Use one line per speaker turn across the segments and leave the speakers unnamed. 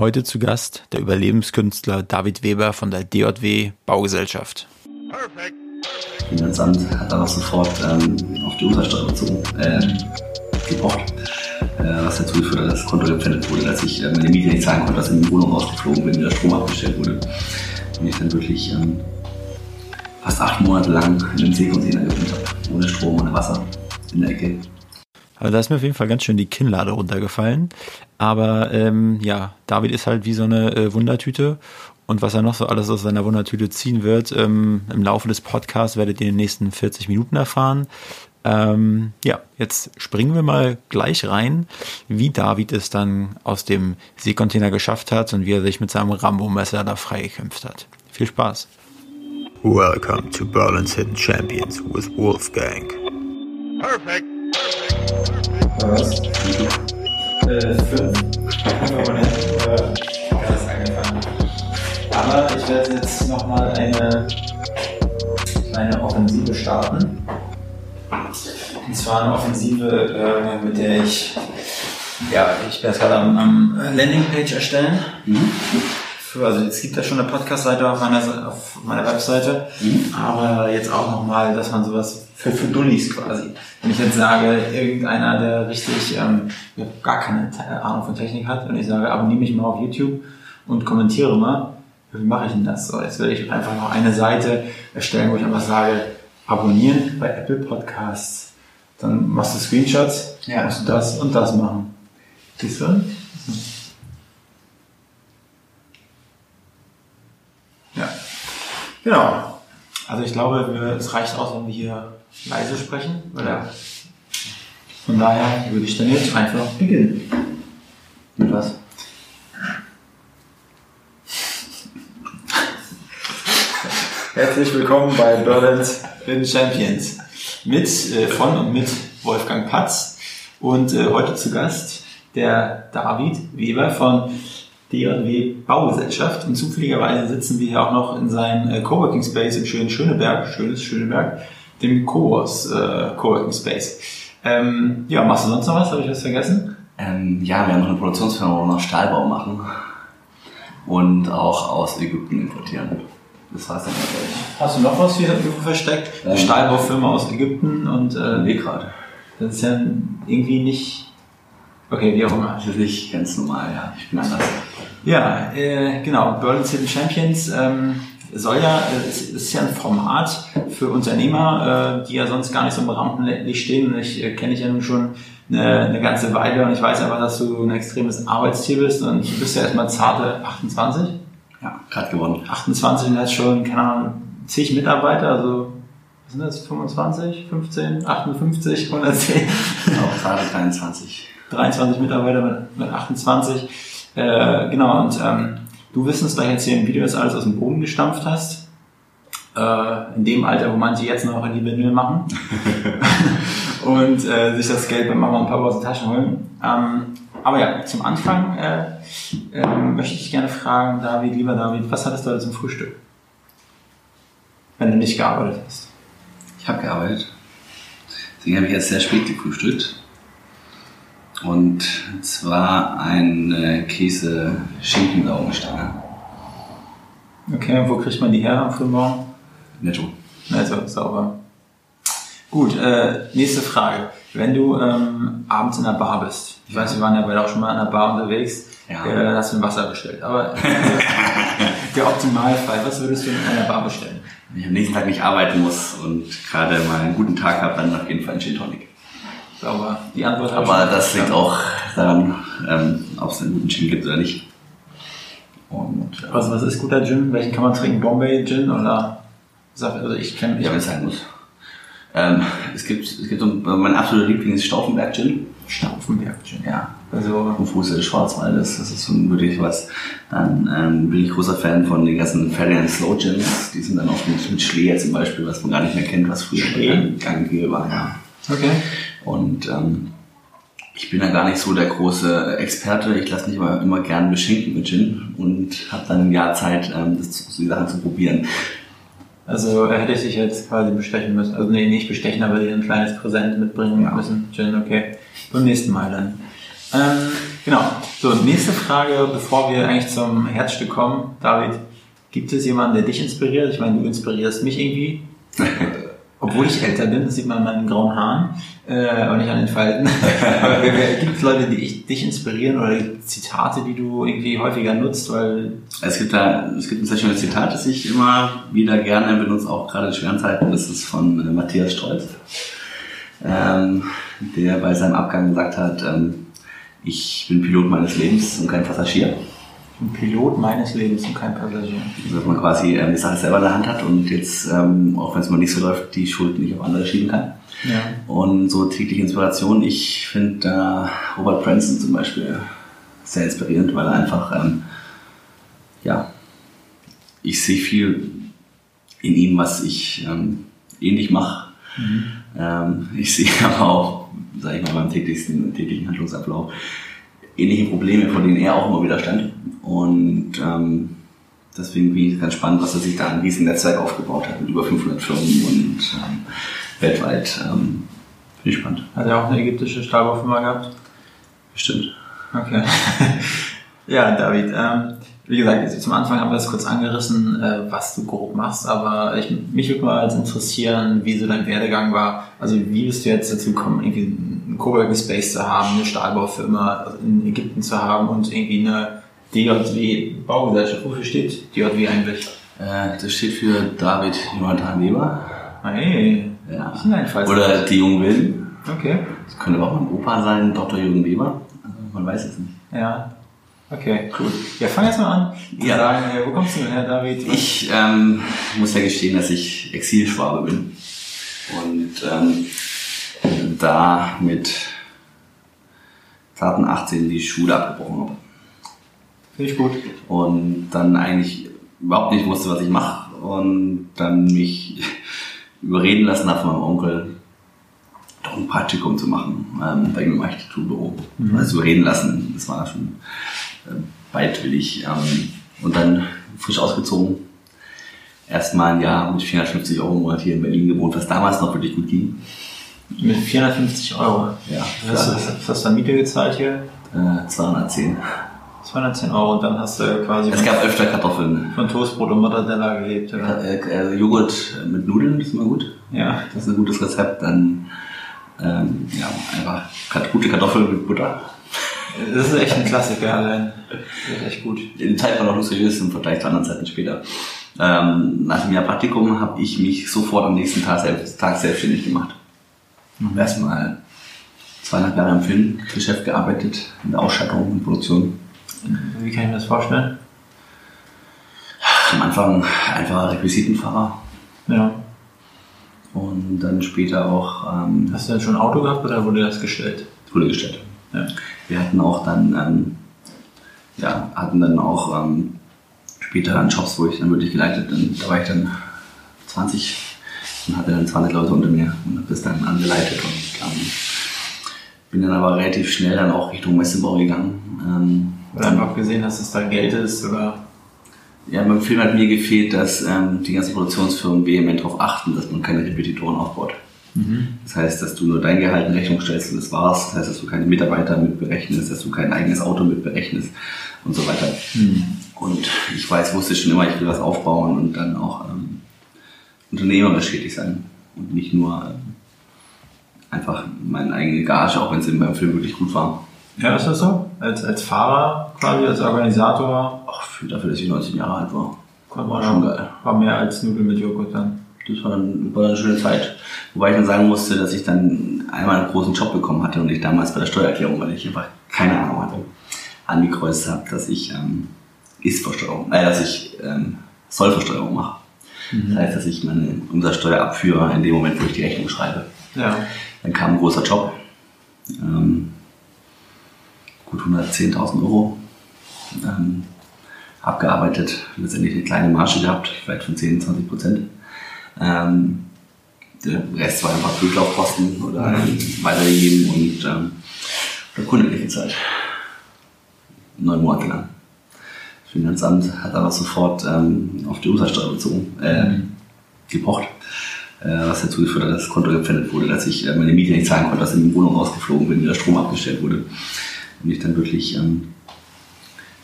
Heute zu Gast der Überlebenskünstler David Weber von der DJW Baugesellschaft. Perfekt.
Finanzamt hat dann auch sofort ähm, auf die Untersteuer bezogen, äh, gebraucht, äh, was dazu geführt hat, dass das Konto gepfändet wurde, dass ich äh, meine Miete nicht zahlen konnte, dass in die Wohnung rausgeflogen bin, der Strom abgestellt wurde. Und ich dann wirklich ähm, fast acht Monate lang in einem Seekontainer gewohnt habe, ohne Strom, ohne Wasser, in der Ecke.
Aber da ist mir auf jeden Fall ganz schön die Kinnlade runtergefallen. Aber ähm, ja, David ist halt wie so eine äh, Wundertüte. Und was er noch so alles aus seiner Wundertüte ziehen wird, ähm, im Laufe des Podcasts werdet ihr in den nächsten 40 Minuten erfahren. Ähm, ja, jetzt springen wir mal gleich rein, wie David es dann aus dem Seekontainer geschafft hat und wie er sich mit seinem Rambo-Messer da freigekämpft hat. Viel Spaß. Welcome to Berlin's Hidden Champions with Wolfgang. Perfect.
Was? Äh, fünf. Ganz angefangen. Aber ich werde jetzt nochmal eine kleine Offensive starten. Und zwar eine Offensive, äh, mit der ich, ja, ich werde es gerade am, am Landingpage erstellen. Mhm. Für, also es gibt ja schon eine Podcast-Seite auf meiner, auf meiner Webseite, mhm. aber jetzt auch nochmal, dass man sowas für, für Dullis quasi. Wenn ich jetzt sage, irgendeiner, der richtig ähm, gar keine Ahnung von Technik hat und ich sage, abonniere mich mal auf YouTube und kommentiere mal, wie mache ich denn das? So, jetzt will ich einfach noch eine Seite erstellen, wo ich einfach sage, abonnieren bei Apple Podcasts. Dann machst du Screenshots, ja. musst du das und das machen. Siehst du? Genau. Also ich glaube, es reicht aus, wenn wir hier leise sprechen. Oder? Von daher würde ich dann jetzt einfach beginnen. Mit was? Herzlich willkommen bei Berlin's Hidden Champions. Mit, äh, von und mit Wolfgang Patz. Und äh, heute zu Gast der David Weber von DJW Baugesellschaft. Und zufälligerweise sitzen wir hier auch noch in seinem äh, Coworking Space im schönen Schöneberg, schönes Schöneberg, dem Coworks äh, Coworking Space. Ähm, ja, machst du sonst noch was? Habe ich was vergessen?
Ähm, ja, wir haben noch eine Produktionsfirma, wo wir noch Stahlbau machen und auch aus Ägypten importieren. Das war's dann
natürlich. Hast du noch was hier versteckt? Eine ähm, Stahlbaufirma aus Ägypten und äh,
nee, gerade.
Das ist ja irgendwie nicht. Okay, wie auch immer.
Das ist nicht ganz normal, ja. Ich bin anders.
Ja, äh, genau. Berlin City Champions ähm, soll ja, äh, ist, ist ja ein Format für Unternehmer, äh, die ja sonst gar nicht so im Rampenlicht stehen. Ich äh, kenne dich ja nun schon eine, eine ganze Weile und ich weiß einfach, dass du ein extremes Arbeitstier bist und du bist ja erstmal zarte 28.
Ja, gerade gewonnen.
28 und hast schon, keine Ahnung, zig Mitarbeiter, also was sind das, 25, 15, 58, 110?
Auch gerade 23.
23 Mitarbeiter mit, mit 28. Äh, genau, und ähm, du wirst uns gleich erzählen, wie du das alles aus dem Boden gestampft hast. Äh, in dem Alter, wo manche jetzt noch in die Windel machen. und äh, sich das Geld bei Mama und Papa aus den Taschen holen. Ähm, aber ja, zum Anfang äh, äh, möchte ich gerne fragen, David, lieber David, was hattest du heute zum Frühstück? Wenn du nicht gearbeitet hast.
Ich habe gearbeitet. Deswegen habe ich jetzt sehr spät gefrühstückt. Und zwar eine Käse-Schinken-Laugenstange.
Okay, und wo kriegt man die her am frühen Morgen?
Netto.
Netto, sauber. Gut, äh, nächste Frage. Wenn du ähm, abends in der Bar bist, ich weiß, wir waren ja beide auch schon mal in der Bar unterwegs, ja. äh, hast du ein Wasser bestellt. Aber der Optimalfall, was würdest du in einer Bar bestellen?
Wenn ich am nächsten Tag nicht arbeiten muss und gerade mal einen guten Tag habe, dann auf jeden Fall ein Gin Tonic.
Aber die Antwort
Aber das liegt auch daran, ähm, ob es einen guten Gin gibt oder nicht.
Und, äh, also was ist guter Gin? Welchen kann man trinken? Bombay Gin oder? Also ich kenne.
Ja, wenn es sein muss. Ähm, es gibt, es gibt mein absoluter Liebling ist Stauffenberg Gin.
Stauffenberg Gin, ja.
Also am Fuße des Schwarzwaldes, das ist so wirklich was. Dann ähm, bin ich großer Fan von den ganzen Ferdinand Slow Gins. Die sind dann auch mit, mit Schleer zum Beispiel, was man gar nicht mehr kennt, was früher gang und war. Ja.
Okay.
Und ähm, ich bin da gar nicht so der große Experte. Ich lasse mich immer, immer gern beschenken mit Gin und habe dann ein Jahr Zeit, ähm, das, die Sachen zu probieren.
Also hätte ich dich jetzt quasi bestechen müssen. Also nee, nicht bestechen, aber dir ein kleines Präsent mitbringen ja. müssen. Gin, okay. Beim nächsten Mal dann. Ähm, Genau. So, nächste Frage, bevor wir eigentlich zum Herzstück kommen. David, gibt es jemanden, der dich inspiriert? Ich meine, du inspirierst mich irgendwie. Obwohl ich älter bin, das sieht man an meinen grauen Haaren äh, und nicht an den Falten. Aber gibt es Leute, die ich, dich inspirieren oder Zitate, die du irgendwie häufiger nutzt? Weil
es gibt da, es gibt ein sehr schönes Zitat, das ich immer wieder gerne benutze, auch gerade in schweren Zeiten. Das ist von äh, Matthias Stolz, ähm, der bei seinem Abgang gesagt hat, ähm, ich bin Pilot meines Lebens und kein Passagier.
Ein Pilot meines Lebens und kein Passagier.
Also, dass man quasi ähm, die Sache selber in der Hand hat und jetzt, ähm, auch wenn es mal nicht so läuft, die Schuld nicht auf andere schieben kann. Ja. Und so tägliche Inspiration. Ich finde äh, Robert Branson zum Beispiel sehr inspirierend, weil er einfach, ähm, ja, ich sehe viel in ihm, was ich ähnlich mache. Mhm. Ähm, ich sehe aber auch, sage ich mal, beim täglichen, täglichen Handlungsablauf ähnliche Probleme, vor denen er auch immer wieder stand. Und ähm, deswegen bin ich ganz spannend, was er sich da ein riesen Netzwerk aufgebaut hat mit über 500 Firmen und ähm, weltweit. Ähm, Finde ich spannend.
Hat er auch eine ägyptische Stahlbaufirma gehabt?
Bestimmt.
Okay. ja, David, ähm, wie gesagt, zum Anfang haben wir das kurz angerissen, äh, was du grob machst, aber ich, mich würde mal als interessieren, wie so dein Werdegang war. Also wie bist du jetzt dazu gekommen, irgendwie einen Coworking Space zu haben, eine Stahlbaufirma in Ägypten zu haben und irgendwie eine DJW Baugesellschaft. Wofür steht DJW eigentlich?
Äh, das steht für David Jonathan Weber.
Hey,
ja. Oder die Jungen Wilden.
Okay.
Das könnte auch mein Opa sein, Dr. Jürgen Weber. Man weiß es nicht.
Ja. Okay, cool. Ja, fang jetzt mal an.
Ja.
Sagen, wo kommst du her, David?
Ich ähm, muss ja gestehen, dass ich Exilschwabe bin. Und ähm, da mit zarten 18 die Schule abgebrochen habe.
Finde ich gut.
Und dann eigentlich überhaupt nicht wusste, was ich mache. Und dann mich überreden lassen habe von meinem Onkel, doch ein Praktikum zu machen ähm, bei ihm im Architekturbüro. Mhm. Also überreden lassen, das war schon äh, beidwillig. Ähm, und dann frisch ausgezogen. Erstmal ein Jahr mit 450 Euro im Monat hier in Berlin gewohnt, was damals noch wirklich gut ging.
Mit 450 Euro?
Ja.
Was hast du an Miete gezahlt hier?
Äh, 210.
210 Euro und dann hast du quasi.
Es gab öfter Kartoffeln.
Von Toastbrot und Mortadella gelebt.
Ja. Äh, äh, Joghurt mit Nudeln, das ist immer gut.
Ja.
Das ist ein gutes Rezept. Dann ähm, ja, einfach gute Kartoffeln mit Butter.
Das ist echt ein Klassiker allein. Das ist echt gut.
Die Zeit war noch luxuriös im Vergleich zu anderen Zeiten später. Ähm, nach dem Jahr Praktikum habe ich mich sofort am nächsten Tag, selbst, Tag selbstständig gemacht. Mhm. Erstmal zweieinhalb Jahre im Filmgeschäft gearbeitet, in der Ausstattung und Produktion.
Wie kann ich mir das vorstellen?
Am Anfang einfacher Requisitenfahrer.
Ja.
Und dann später auch. Ähm,
Hast du denn schon ein Auto gehabt oder wurde das gestellt?
Wurde gestellt. Ja. Wir hatten auch dann, ähm, ja, hatten dann auch ähm, später dann Jobs, wo ich dann wirklich geleitet bin. Da war ich dann 20 und hatte dann 20 Leute unter mir und habe das dann angeleitet und ähm, bin dann aber relativ schnell dann auch Richtung Messebau gegangen.
Ähm, oder einfach gesehen, dass es da Geld ist oder?
Ja, beim Film hat mir gefehlt, dass ähm, die ganzen Produktionsfirmen vehement darauf achten, dass man keine Repetitoren aufbaut. Mhm. Das heißt, dass du nur dein Gehalt in Rechnung stellst und das war's. Das heißt, dass du keine Mitarbeiter mit berechnest, dass du kein eigenes Auto mit berechnest und so weiter. Mhm. Und ich weiß, wusste schon immer, ich will was aufbauen und dann auch ähm, unternehmerisch tätig sein und nicht nur ähm, einfach meine eigene Gage, auch wenn es beim Film wirklich gut war.
Ja, ist das so? Als, als Fahrer quasi, als Organisator?
Ach, für dafür, dass ich 19 Jahre alt war.
War schon geil. War mehr als Nudeln mit Joghurt dann.
Das war dann, war eine schöne Zeit. Wobei ich dann sagen musste, dass ich dann einmal einen großen Job bekommen hatte und ich damals bei der Steuererklärung, weil ich einfach keine Ahnung hatte, angekreuzt habe, dass ich ähm, Ist-Versteuerung, äh, dass ich ähm, Sollversteuerung mache. Mhm. Das heißt, dass ich meine Umsatzsteuer abführe in dem Moment, wo ich die Rechnung schreibe.
Ja.
Dann kam ein großer Job. Ähm, gut 110.000 Euro. Ähm, abgearbeitet, letztendlich eine kleine Marge gehabt, vielleicht von 10, 20 Prozent. Ähm, der Rest war einfach Durchlaufkosten oder mhm. weitergegeben und ähm, der Kunde gezahlt. Neun Monate lang. Das Finanzamt hat aber sofort ähm, auf die Umsatzsteuer bezogen, äh, mhm. gepocht, äh, was dazu geführt hat, dass das Konto gepfändet wurde, dass ich äh, meine Miete nicht zahlen konnte, dass in die Wohnung rausgeflogen bin, der Strom abgestellt wurde. Und ich dann wirklich ähm,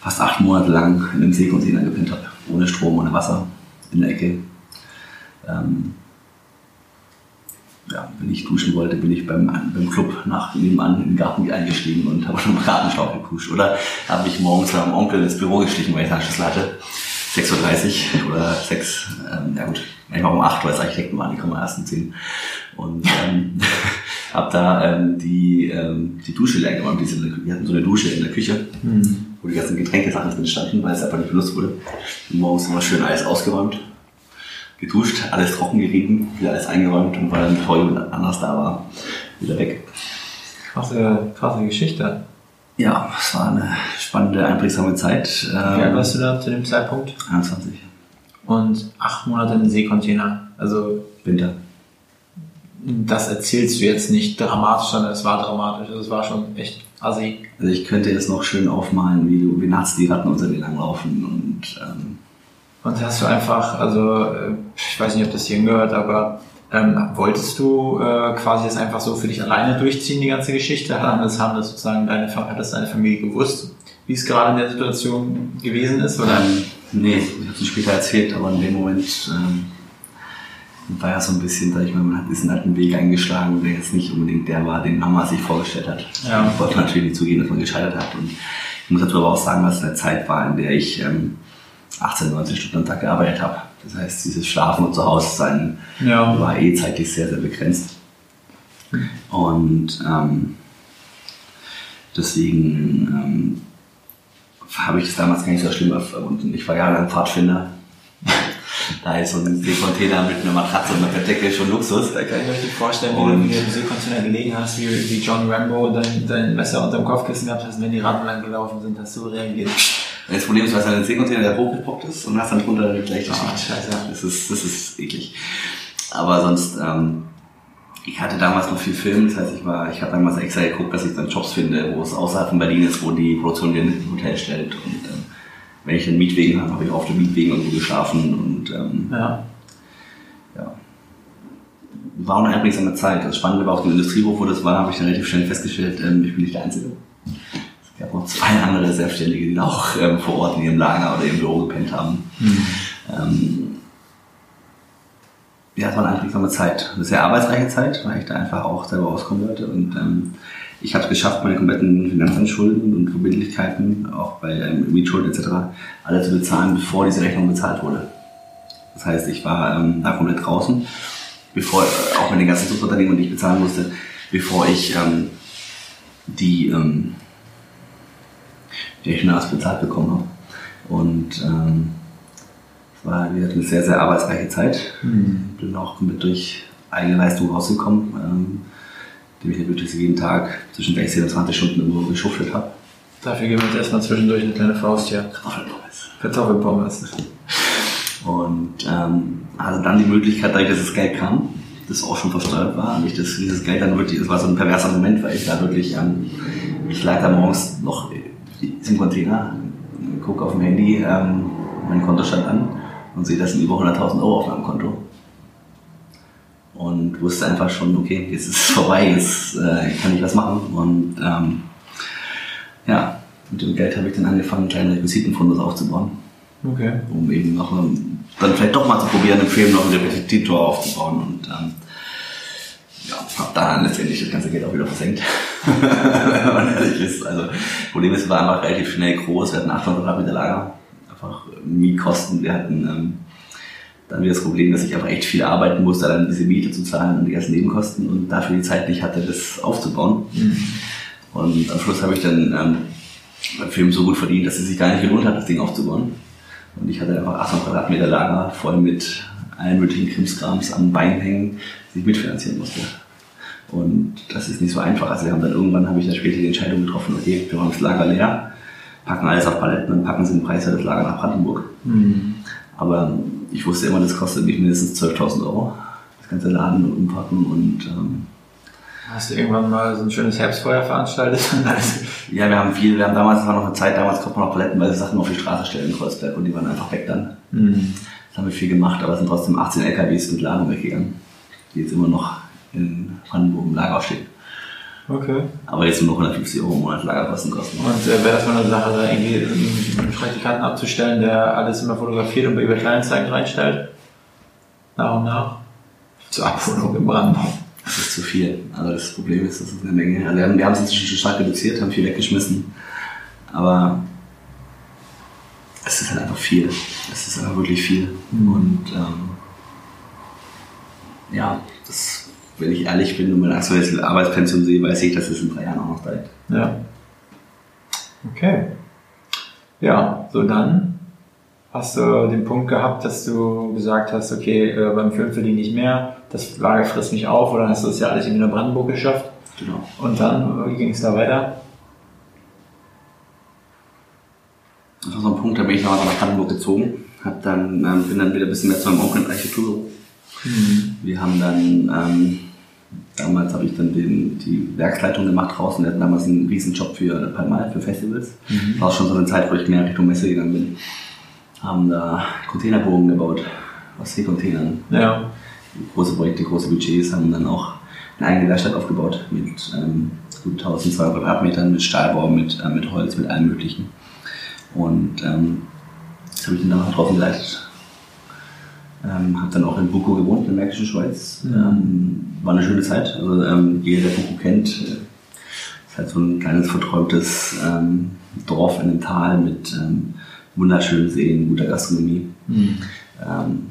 fast acht Monate lang in einem Seekontainer gepennt habe. Ohne Strom, ohne Wasser, in der Ecke. Ähm, ja, wenn ich duschen wollte, bin ich beim, beim Club nach nebenan in den Garten eingestiegen und habe schon im Gartenschlauch gepusht. Oder habe ich morgens beim Onkel ins Büro gestiegen, weil ich einen hatte. 6.30 Uhr oder 6, ähm, ja gut, manchmal um 8 weil es Architekten waren, die kommen erst um 10. Und ähm, habe da ähm, die, ähm, die Dusche leer gemacht. Wir hatten so eine Dusche in der Küche, mhm. wo die ganzen Getränkesachen drin standen, weil es einfach nicht benutzt wurde. Und morgens immer schön alles ausgeräumt geduscht, alles trocken gerieben, wieder alles eingeräumt und weil dann bevor jemand anders da war, wieder weg.
Krasse, krasse Geschichte.
Ja, es war eine spannende, einprägsame Zeit.
Wie alt warst du da zu dem Zeitpunkt?
21.
Und acht Monate im Seekontainer. Also.
Winter.
Das erzählst du jetzt nicht dramatisch, sondern es war dramatisch. Also es war schon echt assi.
Also ich könnte jetzt noch schön aufmalen, wie du, wie nachts die Ratten unter dir langlaufen und ähm,
und hast du einfach, also äh, ich weiß nicht, ob das hier gehört, aber ähm, wolltest du äh, quasi das einfach so für dich alleine durchziehen, die ganze Geschichte? Haben das, haben das sozusagen deine, hat das deine Familie gewusst, wie es gerade in der Situation gewesen ist? Oder?
Ähm, nee, ich habe es später erzählt, aber in dem Moment ähm, war ja so ein bisschen, sag ich mal, man hat diesen alten Weg eingeschlagen, der jetzt nicht unbedingt der war, den Mama sich vorgestellt hat. Ja. Ich wollte natürlich nicht zugeben, dass man gescheitert hat. Und ich muss dazu aber auch sagen, dass es eine Zeit war, in der ich ähm, 18, 19 Stunden am Tag gearbeitet habe. Das heißt, dieses Schlafen und zu Hause sein ja. war eh zeitlich sehr, sehr begrenzt. Und ähm, deswegen ähm, habe ich das damals gar nicht so schlimm erfunden. Ich war jahrelang Pfadfinder. Da ist so ein Seekontainer mit einer Matratze und einer Bettdecke schon Luxus.
Da kann ich mir richtig vorstellen, wie du im Seekontainer gelegen hast, wie, wie John Rambo dein, dein Messer unter dem Kopfkissen gehabt hast, wenn die Ratten lang gelaufen sind, hast du reagiert.
Das Problem ist, weil es halt ein Seekontainer, der hochgepoppt ist und hast dann drunter eine gleiche
Schicht. Oh, scheiße.
Das ist, das ist eklig. Aber sonst, ähm, ich hatte damals noch viel Film, das heißt, ich war, ich habe damals extra geguckt, dass ich dann Jobs finde, wo es außerhalb von Berlin ist, wo die Produktion den Hotel stellt. Und ähm, wenn ich einen Mietwegen habe, habe ich auf dem Mietwegen irgendwo geschlafen und ähm, ja. ja. War eine einprägsame Zeit. Das Spannende war auf dem Industriehof, wo das war, habe ich dann relativ schnell festgestellt, ähm, ich bin nicht der Einzige. Es gab noch zwei andere Selbstständige, die auch ähm, vor Ort in ihrem Lager oder im Büro gepennt haben. Mhm. Ja, es war eine einprägsame Zeit. Eine sehr arbeitsreiche Zeit, weil ich da einfach auch selber rauskommen wollte. Und ähm, ich habe es geschafft, meine kompletten Finanzanschulden und Verbindlichkeiten, auch bei ähm, Mietschulden etc., alle zu bezahlen, bevor diese Rechnung bezahlt wurde. Das heißt, ich war ähm, da komplett draußen, bevor, äh, auch mit den ganzen Subunternehmen, die ich bezahlen musste, bevor ich ähm, die ähm, die schon bezahlt bekommen habe. Und ähm, es war wieder eine sehr, sehr arbeitsreiche Zeit. Mhm. Bin auch mit durch eigene Leistung rausgekommen, ähm, indem ich wirklich jeden Tag zwischen 16 und 20 Stunden irgendwo geschuffelt habe.
Dafür geben wir uns erstmal zwischendurch eine kleine Faust hier.
Kartoffelpommes.
Kartoffelpommes.
Und ähm, hatte dann die Möglichkeit, dadurch, dass das Geld kam, das auch schon versteuert war, und ich das, dieses Geld dann wirklich, das war so ein perverser Moment, weil ich da wirklich, ähm, ich lag da morgens noch im Container, gucke auf dem Handy ähm, meinen Kontostand an und sehe, das sind über 100.000 Euro auf meinem Konto. Und wusste einfach schon, okay, jetzt ist es vorbei, jetzt äh, kann ich was machen. Und ähm, ja, mit dem Geld habe ich dann angefangen, einen kleinen Requisitenfundus aufzubauen.
Okay.
Um eben noch ähm, dann vielleicht doch mal zu probieren, im Film noch einen Repetitor aufzubauen. Und ähm, ja, habe dann letztendlich das ganze Geld auch wieder versenkt. Wenn man ehrlich ist. Also, Problem ist, wir waren einfach relativ schnell groß. Wir hatten 800 Quadratmeter Lager. Einfach Mietkosten. Wir hatten ähm, dann wieder das Problem, dass ich einfach echt viel arbeiten musste, dann diese Miete zu zahlen und die ganzen Nebenkosten und dafür die Zeit nicht hatte, das aufzubauen. Mhm. Und am Schluss habe ich dann ähm, beim Film so gut verdient, dass es sich gar nicht gelohnt hat, das Ding aufzubauen. Und ich hatte einfach 800 Quadratmeter Lager voll mit allen möglichen Krimskrams am Bein hängen, die ich mitfinanzieren musste. Und das ist nicht so einfach. Also wir haben dann irgendwann habe ich dann später die Entscheidung getroffen, okay, wir machen das Lager leer, packen alles auf Paletten und packen sie den Preis für das Lager nach Brandenburg. Mhm. Aber ich wusste immer, das kostet mich mindestens 12.000 Euro, das ganze Laden und Umpacken und ähm,
Hast du irgendwann mal so ein schönes Herbstfeuer veranstaltet?
ja, wir haben viel, wir haben damals, war noch eine Zeit, damals konnte man noch palettenweise Sachen auf die Straße stellen in Kreuzberg und die waren einfach weg dann. Mhm. Das haben wir viel gemacht, aber es sind trotzdem 18 LKWs mit Ladung weggegangen, die jetzt immer noch in Brandenburg im Lager stehen.
Okay.
Aber jetzt nur noch 150 Euro im Monat Lagerkosten kosten.
Und äh, wäre das mal eine Sache, da irgendwie einen Praktikanten abzustellen, der alles immer fotografiert und bei eBay Kleinanzeigen reinstellt? Nach und nach? Zur Abholung im Brandenburg.
Das ist zu viel. Also das Problem ist, das ist eine Menge. Also wir haben, wir haben es inzwischen schon stark reduziert, haben viel weggeschmissen. Aber es ist halt einfach viel. Es ist einfach wirklich viel.
Mhm.
Und ähm, ja, das, wenn ich ehrlich bin und mein aktuelles Arbeitspensum sehe, weiß ich, dass es in drei Jahren auch noch steigt.
Ja. Okay. Ja, so dann hast du den Punkt gehabt, dass du gesagt hast, okay, äh, beim Film verdiene ich mehr, das Lager frisst mich auf, oder hast du das ja alles in Brandenburg geschafft.
Genau.
Und dann, wie ging es da weiter?
Das war so ein Punkt, da bin ich noch nach Brandenburg gezogen. Hab dann, ähm, bin dann wieder ein bisschen mehr zu meinem Onkel in Architektur. Wir haben dann, ähm, damals habe ich dann den, die Werksleitung gemacht draußen. Wir hatten damals einen riesen Job für Palmal, für Festivals. Das war auch schon so eine Zeit, wo ich mehr Richtung Messe gegangen bin. Haben da Containerbogen gebaut, aus Seekontainern.
Ja.
Große Projekte, große Budgets, haben dann auch eine eigene Werkstatt aufgebaut mit ähm, gut 1200 Quadratmetern, mit Stahlbau, mit, äh, mit Holz, mit allem Möglichen. Und ähm, das habe ich dann damals draußen geleitet. Ähm, habe dann auch in Buko gewohnt, in der Märkischen Schweiz. Ähm, war eine schöne Zeit. Also ähm, jeder, der Buko kennt, äh, ist halt so ein kleines verträumtes ähm, Dorf in einem Tal mit ähm, wunderschönen Seen, guter Gastronomie. Ähm,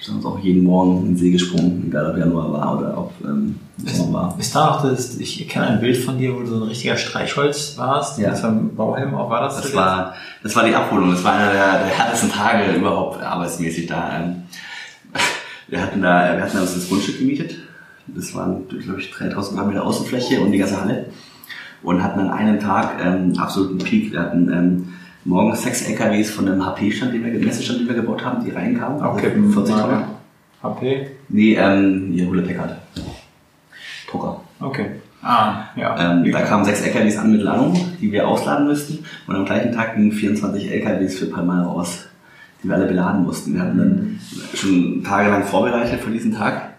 ich bin auch jeden Morgen in den See gesprungen, egal ob Januar war oder ob ähm, Sommer war.
Ist da noch das, ich kenne ein Bild von dir, wo du so ein richtiger Streichholz warst,
Ja.
mit einem Bauhelm auch, war das?
Das war, das war die Abholung. Das war einer der, der härtesten Tage überhaupt arbeitsmäßig da. Ähm, Wir hatten da, wir hatten uns das Grundstück gemietet. Das waren, glaube ich, 3000 Quadratmeter Außenfläche und die ganze Halle. Und hatten an einem Tag ähm, absoluten Peak. Wir hatten ähm, morgens sechs LKWs von einem HP-Stand, den wir, Messestand, den wir gebaut haben, die reinkamen.
Okay,
Also 40
mal-
Tonnen.
HP?
Nee, ähm, hier Hewlett Packard. Drucker.
Okay. Ah, ja.
Ähm, da kamen sechs LKWs an mit Ladung, die wir ausladen müssten. Und am gleichen Tag gingen 24 LKWs für Palmal raus, die wir alle beladen mussten. Wir hatten dann schon tagelang vorbereitet für diesen Tag.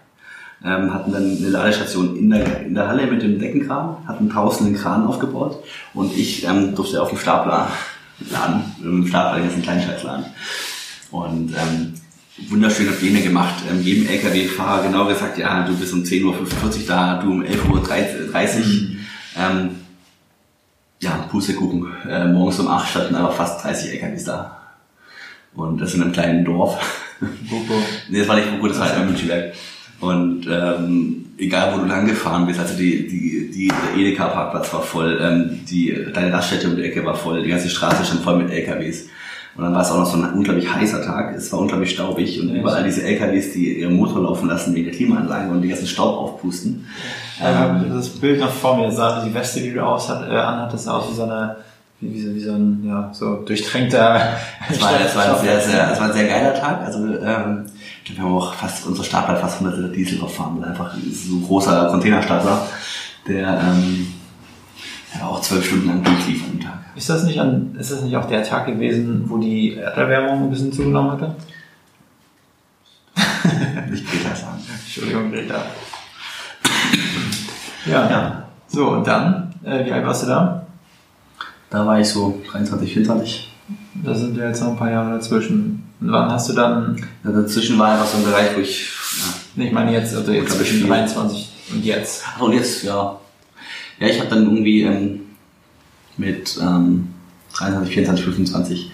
Ähm, hatten dann eine Ladestation in der, in der Halle mit dem Deckenkran, hatten draußen den Kran aufgebaut und ich ähm, durfte auf dem Stapler laden, im Stapler, das ist ein Kleinscheißladen. Und ähm, wunderschöne Pläne gemacht. Ähm, jedem LKW-Fahrer genau gesagt, ja, du bist um 10.45 Uhr da, du um 11.30 Uhr. Ähm, ja, Pustekuchen. Äh, morgens um 8 standen aber fast 30 LKWs da. Und das in einem kleinen Dorf.
Buko.
nee, das war nicht Buko, das war in Münchberg. Und ähm, egal, wo du lang gefahren bist, also die, die, die, der Edeka-Parkplatz war voll, ähm, die, deine Raststätte um die Ecke war voll, die ganze Straße stand voll mit LKWs. Und dann war es auch noch so ein unglaublich heißer Tag, es war unglaublich staubig und überall diese LKWs, die ihren Motor laufen lassen wegen der Klimaanlage und die ganzen Staub aufpusten.
Ähm, das Bild noch vor mir, sah die Weste, die du aus, hat, äh, anhattest, sah aus wie so eine, wie, wie, so, wie so ein, ja, so durchtränkter.
Es war, es war ein sehr, sehr, es war ein sehr geiler Tag. Also ähm, wir haben auch fast unsere Stapler hat fast 100 Liter Diesel verfahren, weil einfach so ein großer Containerstapler, der, ähm, der auch zwölf Stunden lang durchlief dem Tag.
Ist das nicht an, ist das nicht auch der Tag gewesen, wo die Erderwärmung ein bisschen zugenommen hatte?
Nicht Greta sagen.
Entschuldigung, Greta. Ja.
Ja.
So, und dann, äh, wie alt warst du da?
Da war ich so 23, 24.
Da sind ja jetzt noch ein paar Jahre dazwischen. Und wann hast du dann,
Ja, dazwischen war einfach so ein Bereich, wo ich, ja,
ich meine jetzt, also jetzt zwischen
viel.
23 und jetzt.
Ach, und jetzt, ja. Ja, ich habe dann irgendwie ähm, mit ähm, 23, 24, 25.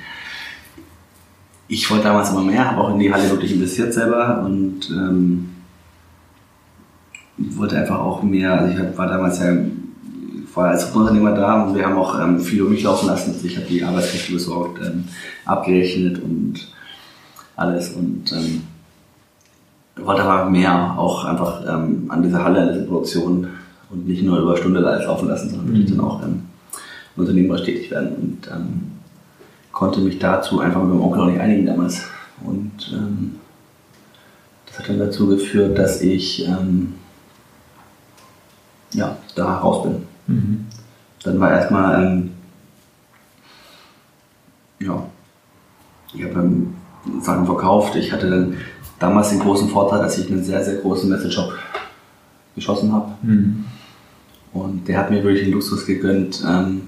Ich wollte damals immer mehr, habe auch in die Halle wirklich investiert selber und ähm, wollte einfach auch mehr. Also ich war damals ja vorher als Unternehmer da und wir haben auch ähm, viel um mich laufen lassen. Also ich habe die Arbeitskräfte besorgt, ähm, abgerechnet und alles und ähm, wollte aber mehr auch einfach ähm, an dieser Halle, an dieser Produktion und nicht nur über Stunde alles laufen lassen, sondern wirklich dann auch ähm, unternehmerisch tätig werden und ähm, konnte mich dazu einfach mit meinem Onkel auch nicht einigen damals. Und ähm, das hat dann dazu geführt, dass ich ähm, ja, da raus bin. Dann war erstmal, ähm, ja, ich habe ähm, Sachen verkauft. Ich hatte dann damals den großen Vorteil, dass ich einen sehr, sehr großen Messejob geschossen habe. Und der hat mir wirklich den Luxus gegönnt, ähm,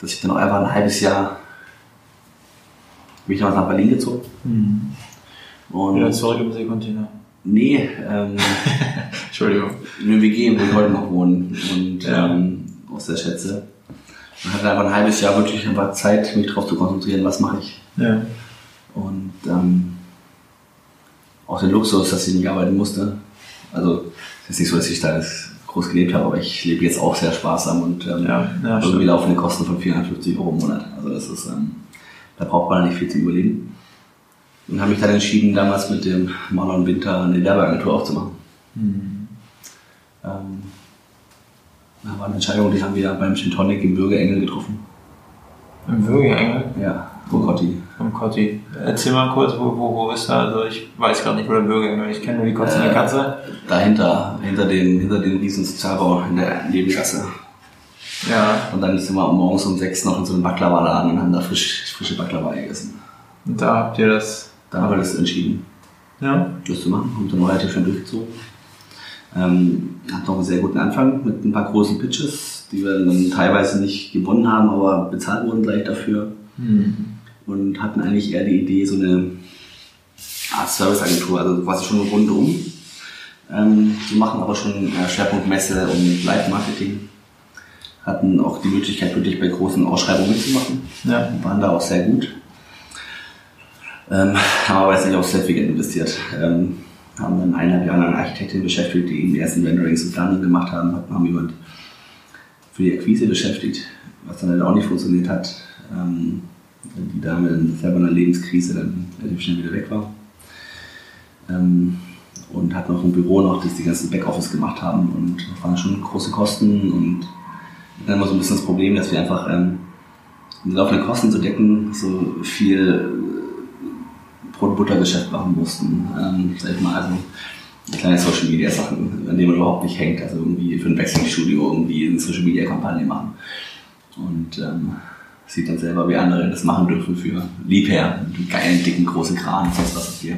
dass ich dann auch einfach ein halbes Jahr bin ich damals nach Berlin gezogen.
Mhm.
Und
Wieder zurück im Seekontainer.
nee, ähm,
Entschuldigung.
in einem WG, wo ich heute noch wohne und
Ja.
ähm, auch sehr schätze. Und hatte einfach ein halbes Jahr wirklich einfach Zeit, mich darauf zu konzentrieren, was mache ich.
Ja.
Und ähm, auch den Luxus, dass ich nicht arbeiten musste. Also es ist nicht so, dass ich da groß gelebt habe, aber ich lebe jetzt auch sehr sparsam und ähm,
Ja, ja,
irgendwie
stimmt.
laufende Kosten von 450 Euro im Monat. Also das ist, ähm, da braucht man nicht viel zu überleben. Und habe mich dann entschieden, damals mit dem Marlon Winter eine Werbeagentur aufzumachen.
Mhm.
Ähm, das war eine Entscheidung, die haben wir beim Gin Tonic im Bürgerengel getroffen.
Im Würgeengel
Ja, Bocotti.
vom Cotti. Erzähl mal kurz, wo, wo, wo ist er? Also ich weiß gar nicht, wo der Würgeengel ist. Ich kenne nur die kotzende
Äh,
Katze.
Dahinter, hinter den, hinter den riesen Sozialbau in der Nebengasse.
Ja.
Und dann sind wir morgens um sechs noch in so einem Baklava-Laden und haben da frisch, frische Baklava gegessen.
Und da habt ihr das.
Da haben wir das entschieden,
Ja.
das zu machen und dann relativ schön durchgezogen. Ähm, hat noch einen sehr guten Anfang mit ein paar großen Pitches, die wir dann teilweise nicht gewonnen haben, aber bezahlt wurden gleich dafür.
Mhm.
und hatten eigentlich eher die Idee, so eine Art Serviceagentur, also quasi schon rundum ähm, zu machen, aber schon äh, Schwerpunkt Messe und Live-Marketing. Hatten auch die Möglichkeit, wirklich bei großen Ausschreibungen mitzumachen,
Ja.
waren da auch sehr gut. Ähm, haben aber jetzt nicht auch sehr viel Geld investiert. Ähm, haben dann eineinhalb Jahre eine Architektin beschäftigt, die eben die ersten Renderings und Planung gemacht haben, haben jemand für die Akquise beschäftigt, was dann leider auch nicht funktioniert hat. Ähm, die Dame dann selber in einer Lebenskrise dann relativ schnell wieder weg war. Ähm, und hat noch ein Büro noch, das die ganzen Backoffice gemacht haben und das waren schon große Kosten und dann immer so ein bisschen das Problem, dass wir einfach ähm, die laufenden Kosten zu decken, so viel Brot-Butter-Geschäft machen mussten. Ähm, sag ich mal, also kleine Social Media Sachen, an denen man überhaupt nicht hängt. Also irgendwie für ein Wechselstudio irgendwie eine Social Media Kampagne machen. Und ähm, sieht dann selber, wie andere das machen dürfen für Liebherr, mit einem geilen, dicken, großen Kran, sonst was hier.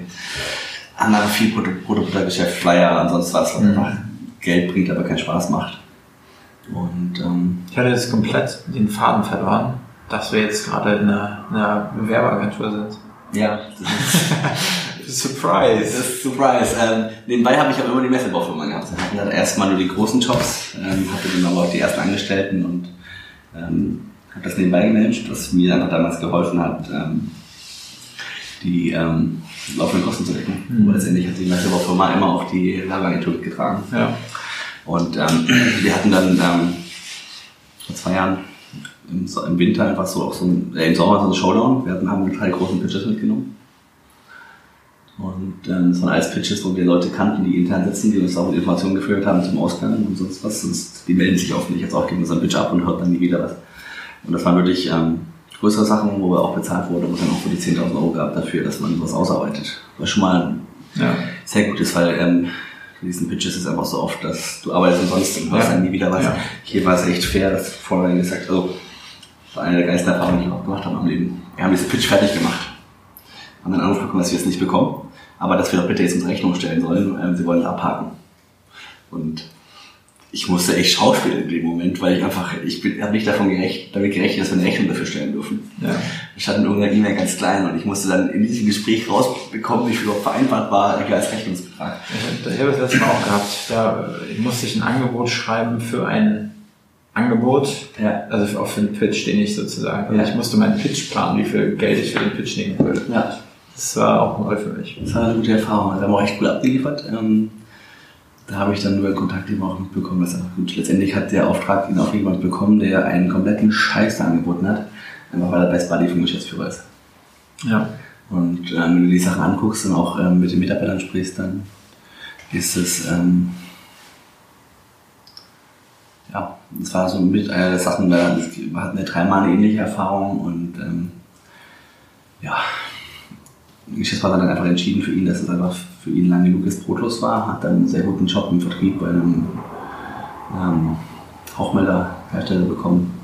Andere viel Produktgeschäft, Flyer und sonst was, was
Mhm.
einfach Geld bringt, aber keinen Spaß macht. Und ähm,
Ich hatte jetzt komplett den Faden verloren, dass wir jetzt gerade in einer, in einer Werbeagentur sind.
Ja,
Surprise!
Das ist Surprise. Ähm, nebenbei habe ich aber immer die Messebaufirma gehabt. Wir hatten dann erstmal nur die großen Jobs, ähm, hatte dann aber auch die ersten Angestellten und ähm, habe das nebenbei gemanagt, was mir einfach damals geholfen hat, ähm, die ähm, laufenden Kosten zu decken.
Mhm.
Und letztendlich hat die Messebaufirma immer auch die Werbeagentur mitgetragen.
Ja.
Und ähm, wir hatten dann ähm, vor zwei Jahren im, So- im Winter einfach so auch so ein, äh, im Sommer so einen Showdown. Wir hatten, haben drei großen Pitches mitgenommen. Und ähm, das waren alles Pitches, wo wir Leute kannten, die intern sitzen, die uns auch Informationen geführt haben zum Ausgang und sonst was. Sonst, die melden sich oft nicht, jetzt auch geben unseren Pitch ab und hört dann nie wieder was. Und das waren wirklich ähm, größere Sachen, wo wir auch bezahlt wurden und dann auch für die 10.000 Euro gab dafür, dass man was ausarbeitet. Was schon mal
Ja.
sehr gut ist, weil ähm, für diesen Pitches ist einfach so oft, dass du arbeitest umsonst und hörst
Ja.
dann nie wieder was.
Ja.
Hier war es echt fair, das vorhin gesagt, also war eine der geilsten Erfahrungen, die ich auch gemacht habe am Leben. Wir haben diesen Pitch fertig gemacht, haben dann Anruf bekommen, dass wir es nicht bekommen, aber dass wir doch bitte jetzt unsere Rechnung stellen sollen, ähm, sie wollen es abhaken. Und ich musste echt schauspielen in dem Moment, weil ich einfach, ich habe nicht davon gerecht, damit gerechnet, dass wir eine Rechnung dafür stellen dürfen.
Ja.
Ich stand in irgendeiner E-Mail ganz klein und ich musste dann in diesem Gespräch rausbekommen, wie viel überhaupt vereinbart war als Rechnungsbetrag.
Ich habe das letzte Mal auch gehabt. Da musste ich ein Angebot schreiben für ein Angebot,
Ja.
also auch für einen Pitch, den ich sozusagen. Also
Ja.
ich musste meinen Pitch planen, wie viel Geld ich für den Pitch nehmen würde.
Ja,
Das war auch neu für mich.
das war eine gute Erfahrung. Also, Wir haben auch echt gut abgeliefert. Ähm, da habe ich dann über Kontakt eben auch mitbekommen, dass einfach gut. Letztendlich hat der Auftrag ihn auch jemand bekommen, der einen kompletten Scheiß angeboten hat, einfach weil er Best Buddy vom Geschäftsführer ist.
Ja.
Und ähm, wenn du die Sachen anguckst und auch ähm, mit den Mitarbeitern sprichst, dann ist es, ähm, ja, das war so mit einer der Sachen, da wir hatten ja dreimal eine ähnliche Erfahrung und ähm, ja, der Geschäftspartner hat dann einfach entschieden für ihn, dass es einfach für ihn lang genug ist, brotlos war, hat dann einen sehr guten Job im Vertrieb bei einem ähm, Rauchmelderhersteller bekommen.